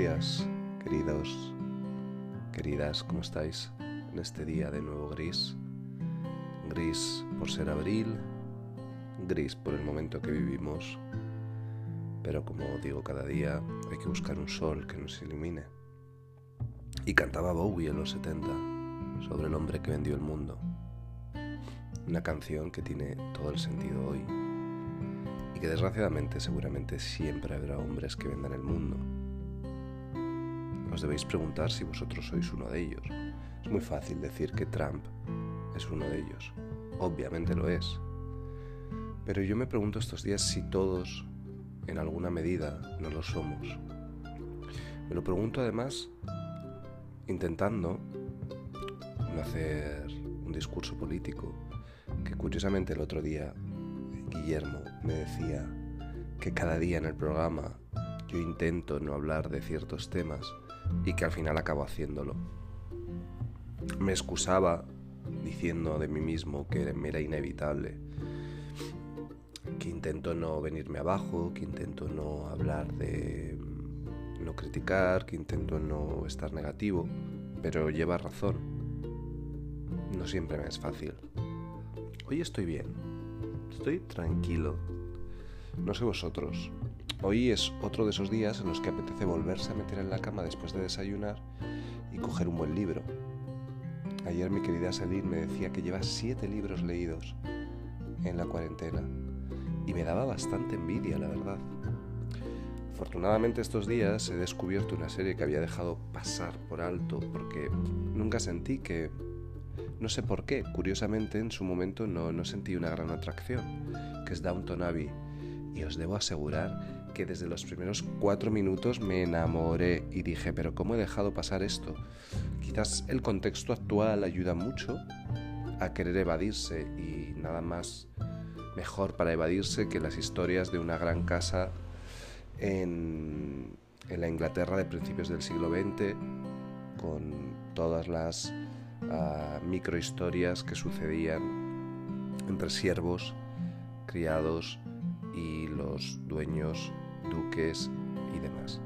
días, queridos, queridas, ¿cómo estáis? En este día de nuevo gris. Gris por ser abril, gris por el momento que vivimos, pero como digo cada día, hay que buscar un sol que nos ilumine. Y cantaba Bowie en los 70 sobre el hombre que vendió el mundo. Una canción que tiene todo el sentido hoy y que desgraciadamente seguramente siempre habrá hombres que vendan el mundo. Os debéis preguntar si vosotros sois uno de ellos. Es muy fácil decir que Trump es uno de ellos. Obviamente lo es. Pero yo me pregunto estos días si todos, en alguna medida, no lo somos. Me lo pregunto además intentando no hacer un discurso político, que curiosamente el otro día Guillermo me decía que cada día en el programa yo intento no hablar de ciertos temas y que al final acabo haciéndolo. Me excusaba diciendo de mí mismo que me era inevitable, que intento no venirme abajo, que intento no hablar de no criticar, que intento no estar negativo, pero lleva razón. No siempre me es fácil. Hoy estoy bien, estoy tranquilo. No sé vosotros. Hoy es otro de esos días en los que apetece volverse a meter en la cama después de desayunar y coger un buen libro. Ayer mi querida Celine me decía que lleva siete libros leídos en la cuarentena y me daba bastante envidia, la verdad. Afortunadamente estos días he descubierto una serie que había dejado pasar por alto porque nunca sentí que... No sé por qué, curiosamente en su momento no, no sentí una gran atracción, que es Downton Abbey. Y os debo asegurar que desde los primeros cuatro minutos me enamoré y dije, pero ¿cómo he dejado pasar esto? Quizás el contexto actual ayuda mucho a querer evadirse y nada más mejor para evadirse que las historias de una gran casa en, la Inglaterra de principios del siglo XX, con todas las uh, microhistorias que sucedían entre siervos, criados y los dueños, duques y demás.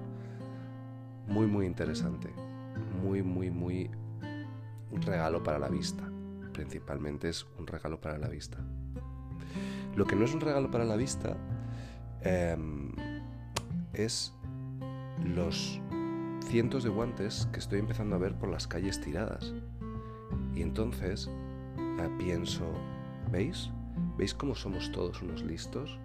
Muy, muy interesante. Muy, muy, muy un regalo para la vista. Principalmente es un regalo para la vista. Lo que no es un regalo para la vista eh, es los cientos de guantes que estoy empezando a ver por las calles tiradas. Y entonces eh, pienso, ¿veis? ¿Veis cómo somos todos unos listos?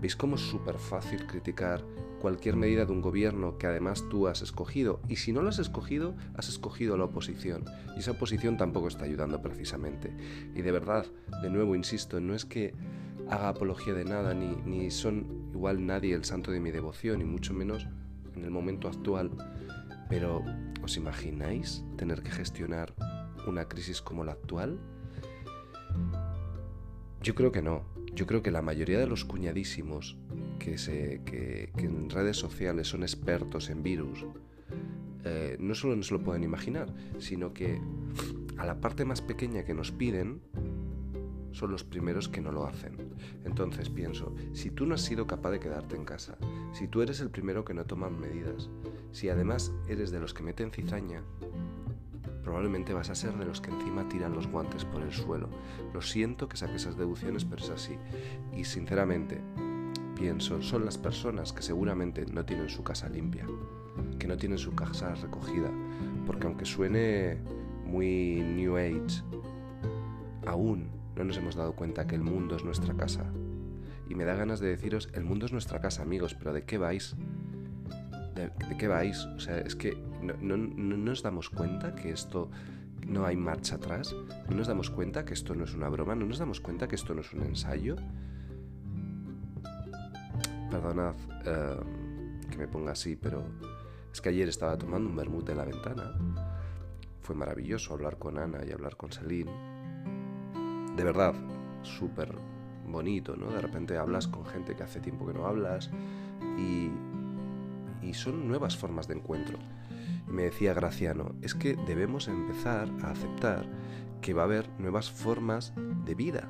¿Veis cómo es súper fácil criticar cualquier medida de un gobierno que además tú has escogido? Y si no lo has escogido, has escogido la oposición. Y esa oposición tampoco está ayudando precisamente. Y de verdad, de nuevo, insisto, no es que haga apología de nada, ni, ni son igual nadie el santo de mi devoción, y mucho menos en el momento actual. Pero, ¿os imagináis tener que gestionar una crisis como la actual? Yo creo que no. Yo creo que la mayoría de los cuñadísimos que, se, que, en redes sociales son expertos en virus, eh, no solo no se lo pueden imaginar, sino que a la parte más pequeña que nos piden, son los primeros que no lo hacen. Entonces pienso, si tú no has sido capaz de quedarte en casa, si tú eres el primero que no toma medidas, si además eres de los que meten cizaña, probablemente vas a ser de los que encima tiran los guantes por el suelo. Lo siento que saque esas deducciones, pero es así. Y sinceramente, pienso, son las personas que seguramente no tienen su casa limpia, que no tienen su casa recogida, porque aunque suene muy New Age, aún no nos hemos dado cuenta que el mundo es nuestra casa. Y me da ganas de deciros, el mundo es nuestra casa, amigos, pero ¿de qué vais? ¿De, qué vais? O sea, es que no, no, nos damos cuenta que esto no hay marcha atrás, no nos damos cuenta que esto no es una broma, no nos damos cuenta que esto no es un ensayo. Perdonad eh, que me ponga así, pero es que ayer estaba tomando un vermut de la ventana. Fue maravilloso hablar con Ana y hablar con Celine de verdad súper bonito, ¿no? De repente hablas con gente que hace tiempo que no hablas y, y son nuevas formas de encuentro. Me decía Graciano, es que debemos empezar a aceptar que va a haber nuevas formas de vida.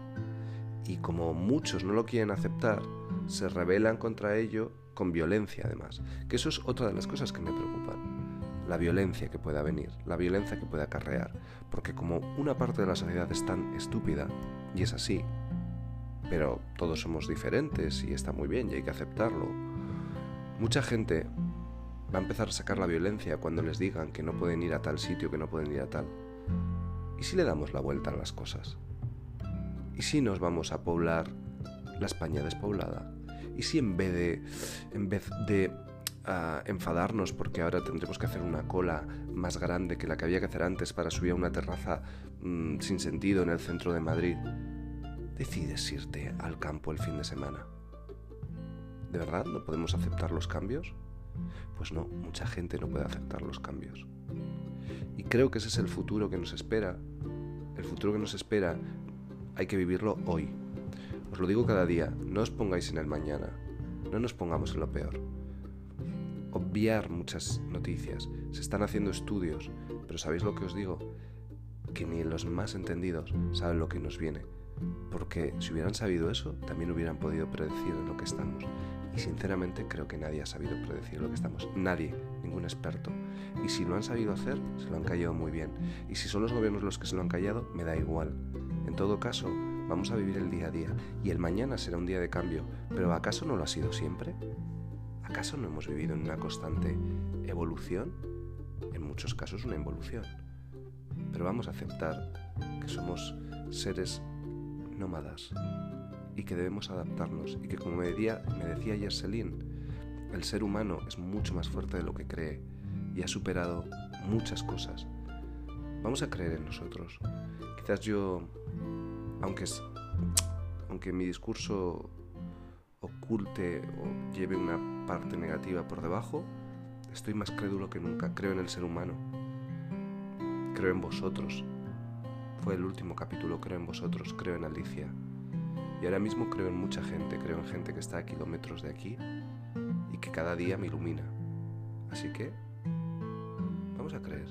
Y como muchos no lo quieren aceptar, se rebelan contra ello con violencia además, que eso es otra de las cosas que me preocupan la violencia que pueda venir, la violencia que pueda acarrear, porque como una parte de la sociedad es tan estúpida, y es así, pero todos somos diferentes y está muy bien y hay que aceptarlo, mucha gente va a empezar a sacar la violencia cuando les digan que no pueden ir a tal sitio, que no pueden ir a tal. ¿Y si le damos la vuelta a las cosas? ¿Y si nos vamos a poblar la España despoblada? ¿Y si en vez de, en vez de ah, enfadarnos porque ahora tendremos que hacer una cola más grande que la que había que hacer antes para subir a una terraza mm, sin sentido en el centro de Madrid, decides irte al campo el fin de semana? ¿De verdad no podemos aceptar los cambios? Pues no, mucha gente no puede aceptar los cambios. Y creo que ese es el futuro que nos espera. El futuro que nos espera hay que vivirlo hoy. Os lo digo cada día, no os pongáis en el mañana, no nos pongamos en lo peor. Obviar muchas noticias, se están haciendo estudios, pero ¿sabéis lo que os digo? Que ni los más entendidos saben lo que nos viene, porque si hubieran sabido eso, también hubieran podido predecir lo que estamos. Y sinceramente creo que nadie ha sabido predecir lo que estamos. Nadie, ningún experto. Y si lo han sabido hacer, se lo han callado muy bien. Y si son los gobiernos los que se lo han callado, me da igual. En todo caso, vamos a vivir el día a día. Y el mañana será un día de cambio. Pero ¿acaso no lo ha sido siempre? ¿Acaso no hemos vivido en una constante evolución? En muchos casos una involución. Pero vamos a aceptar que somos seres nómadas y que debemos adaptarnos y que como me decía, me decía ayer el ser humano es mucho más fuerte de lo que cree y ha superado muchas cosas. Vamos a creer en nosotros. Quizás yo, aunque, aunque mi discurso oculte o lleve una parte negativa por debajo, estoy más crédulo que nunca. Creo en el ser humano. Creo en vosotros. Fue el último capítulo, creo en vosotros, creo en Alicia. Y ahora mismo creo en mucha gente, creo en gente que está a kilómetros de aquí y que cada día me ilumina. Así que vamos a creer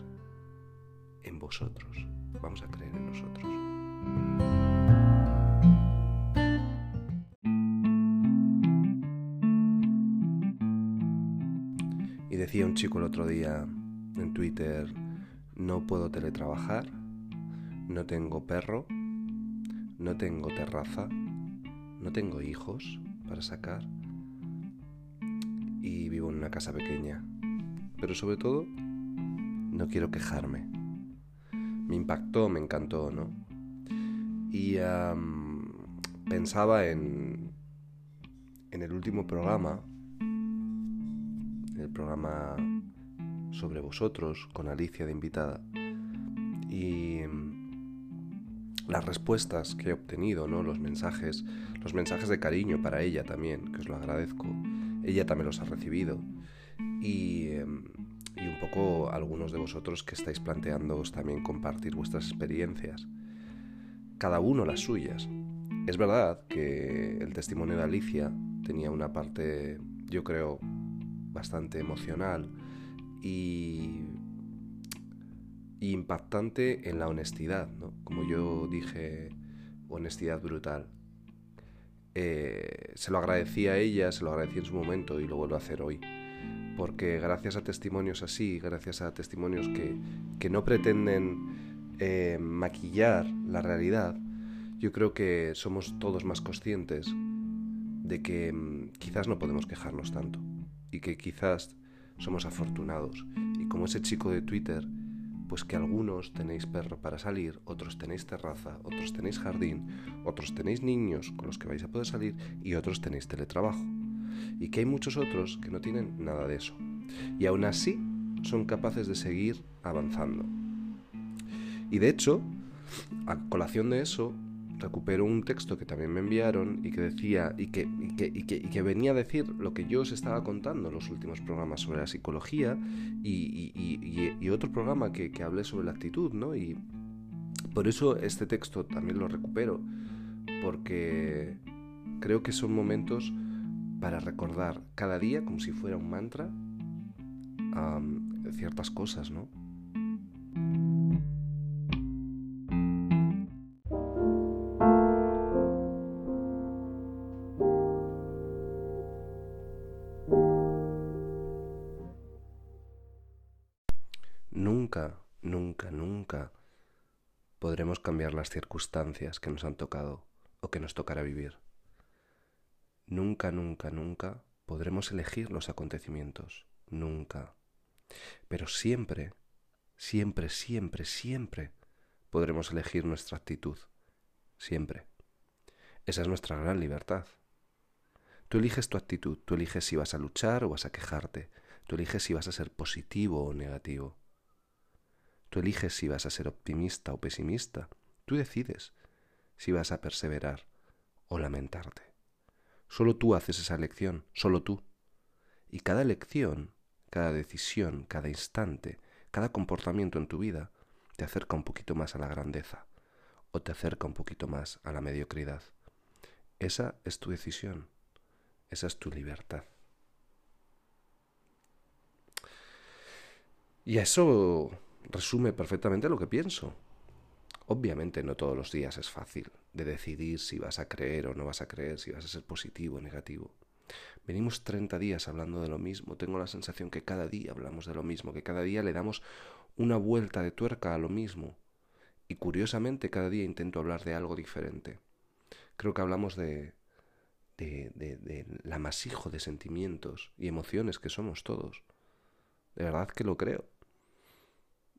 en vosotros, vamos a creer en nosotros. Y decía un chico el otro día en Twitter, no puedo teletrabajar, no tengo perro, no tengo terraza, no tengo hijos para sacar y vivo en una casa pequeña. Pero sobre todo, no quiero quejarme. Me impactó, me encantó, ¿no? Y pensaba en, en el último programa, el programa sobre vosotros, con Alicia de invitada, y las respuestas que he obtenido, ¿no? los mensajes, los mensajes de cariño para ella también, que os lo agradezco. Ella también los ha recibido. Y, em, y un poco algunos de vosotros que estáis planteándoos también compartir vuestras experiencias. Cada uno las suyas. Es verdad que el testimonio de Alicia tenía una parte, yo creo, bastante emocional y impactante en la honestidad. Como yo dije, honestidad brutal. Eh, se lo agradecí a ella, se lo agradecí en su momento y lo vuelvo a hacer hoy. Porque gracias a testimonios así, gracias a testimonios que, que no pretenden eh, maquillar la realidad, yo creo que somos todos más conscientes de que mm, quizás no podemos quejarnos tanto y que quizás somos afortunados. Y como ese chico de Twitter pues que algunos tenéis perro para salir, otros tenéis terraza, otros tenéis jardín, otros tenéis niños con los que vais a poder salir y otros tenéis teletrabajo. Y que hay muchos otros que no tienen nada de eso. Y aún así son capaces de seguir avanzando. Y de hecho, a colación de eso, recupero un texto que también me enviaron y que decía y que, y que, venía a decir lo que yo os estaba contando en los últimos programas sobre la psicología y, otro programa que, que hablé sobre la actitud, ¿no? Y por eso este texto también lo recupero, porque creo que son momentos para recordar cada día, como si fuera un mantra, ciertas cosas, ¿no? Las circunstancias que nos han tocado o que nos tocará vivir. Nunca, nunca, nunca podremos elegir los acontecimientos. Nunca. Pero siempre, siempre, siempre, siempre podremos elegir nuestra actitud. Siempre. Esa es nuestra gran libertad. Tú eliges tu actitud, tú eliges si vas a luchar o vas a quejarte, tú eliges si vas a ser positivo o negativo. Tú eliges si vas a ser optimista o pesimista, tú decides si vas a perseverar o lamentarte. Solo tú haces esa elección, solo tú. Y cada elección, cada decisión, cada instante, cada comportamiento en tu vida te acerca un poquito más a la grandeza o te acerca un poquito más a la mediocridad. Esa es tu decisión, esa es tu libertad. Y eso resume perfectamente lo que pienso. Obviamente no todos los días es fácil de decidir si vas a creer o no vas a creer, si vas a ser positivo o negativo. Venimos 30 días hablando de lo mismo, tengo la sensación que cada día hablamos de lo mismo, que cada día le damos una vuelta de tuerca a lo mismo. Y curiosamente cada día intento hablar de algo diferente. Creo que hablamos de, de, de, del amasijo de sentimientos y emociones que somos todos. De verdad que lo creo.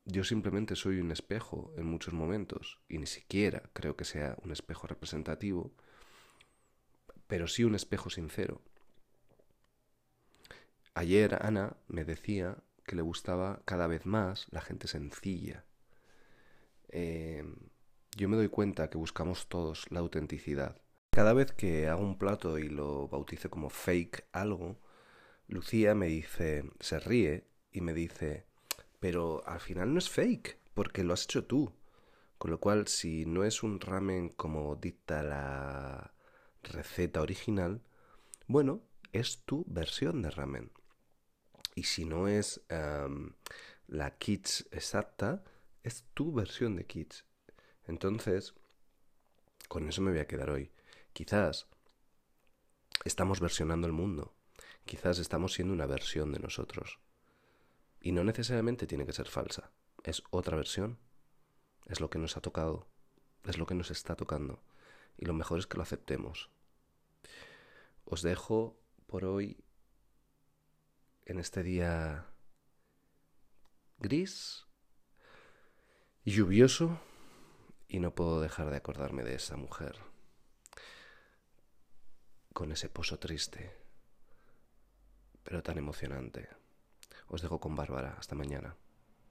Yo simplemente soy un espejo en muchos momentos y ni siquiera creo que sea un espejo representativo, pero sí un espejo sincero. Ayer Ana me decía que le gustaba cada vez más la gente sencilla. Eh, yo me doy cuenta que buscamos todos la autenticidad. Cada vez que hago un plato y lo bautice como fake algo, Lucía me dice, se ríe y me dice, pero al final no es fake, porque lo has hecho tú. Con lo cual, si no es un ramen como dicta la receta original, bueno, es tu versión de ramen. Y si no es em, la kits exacta, es tu versión de kits. Entonces, con eso me voy a quedar hoy. Quizás estamos versionando el mundo. Quizás estamos siendo una versión de nosotros. Y no necesariamente tiene que ser falsa. Es otra versión. Es lo que nos ha tocado. Es lo que nos está tocando. Y lo mejor es que lo aceptemos. Os dejo por hoy en este día gris lluvioso y no puedo dejar de acordarme de esa mujer con ese pozo triste, pero tan emocionante. Os dejo con Bárbara. Hasta mañana.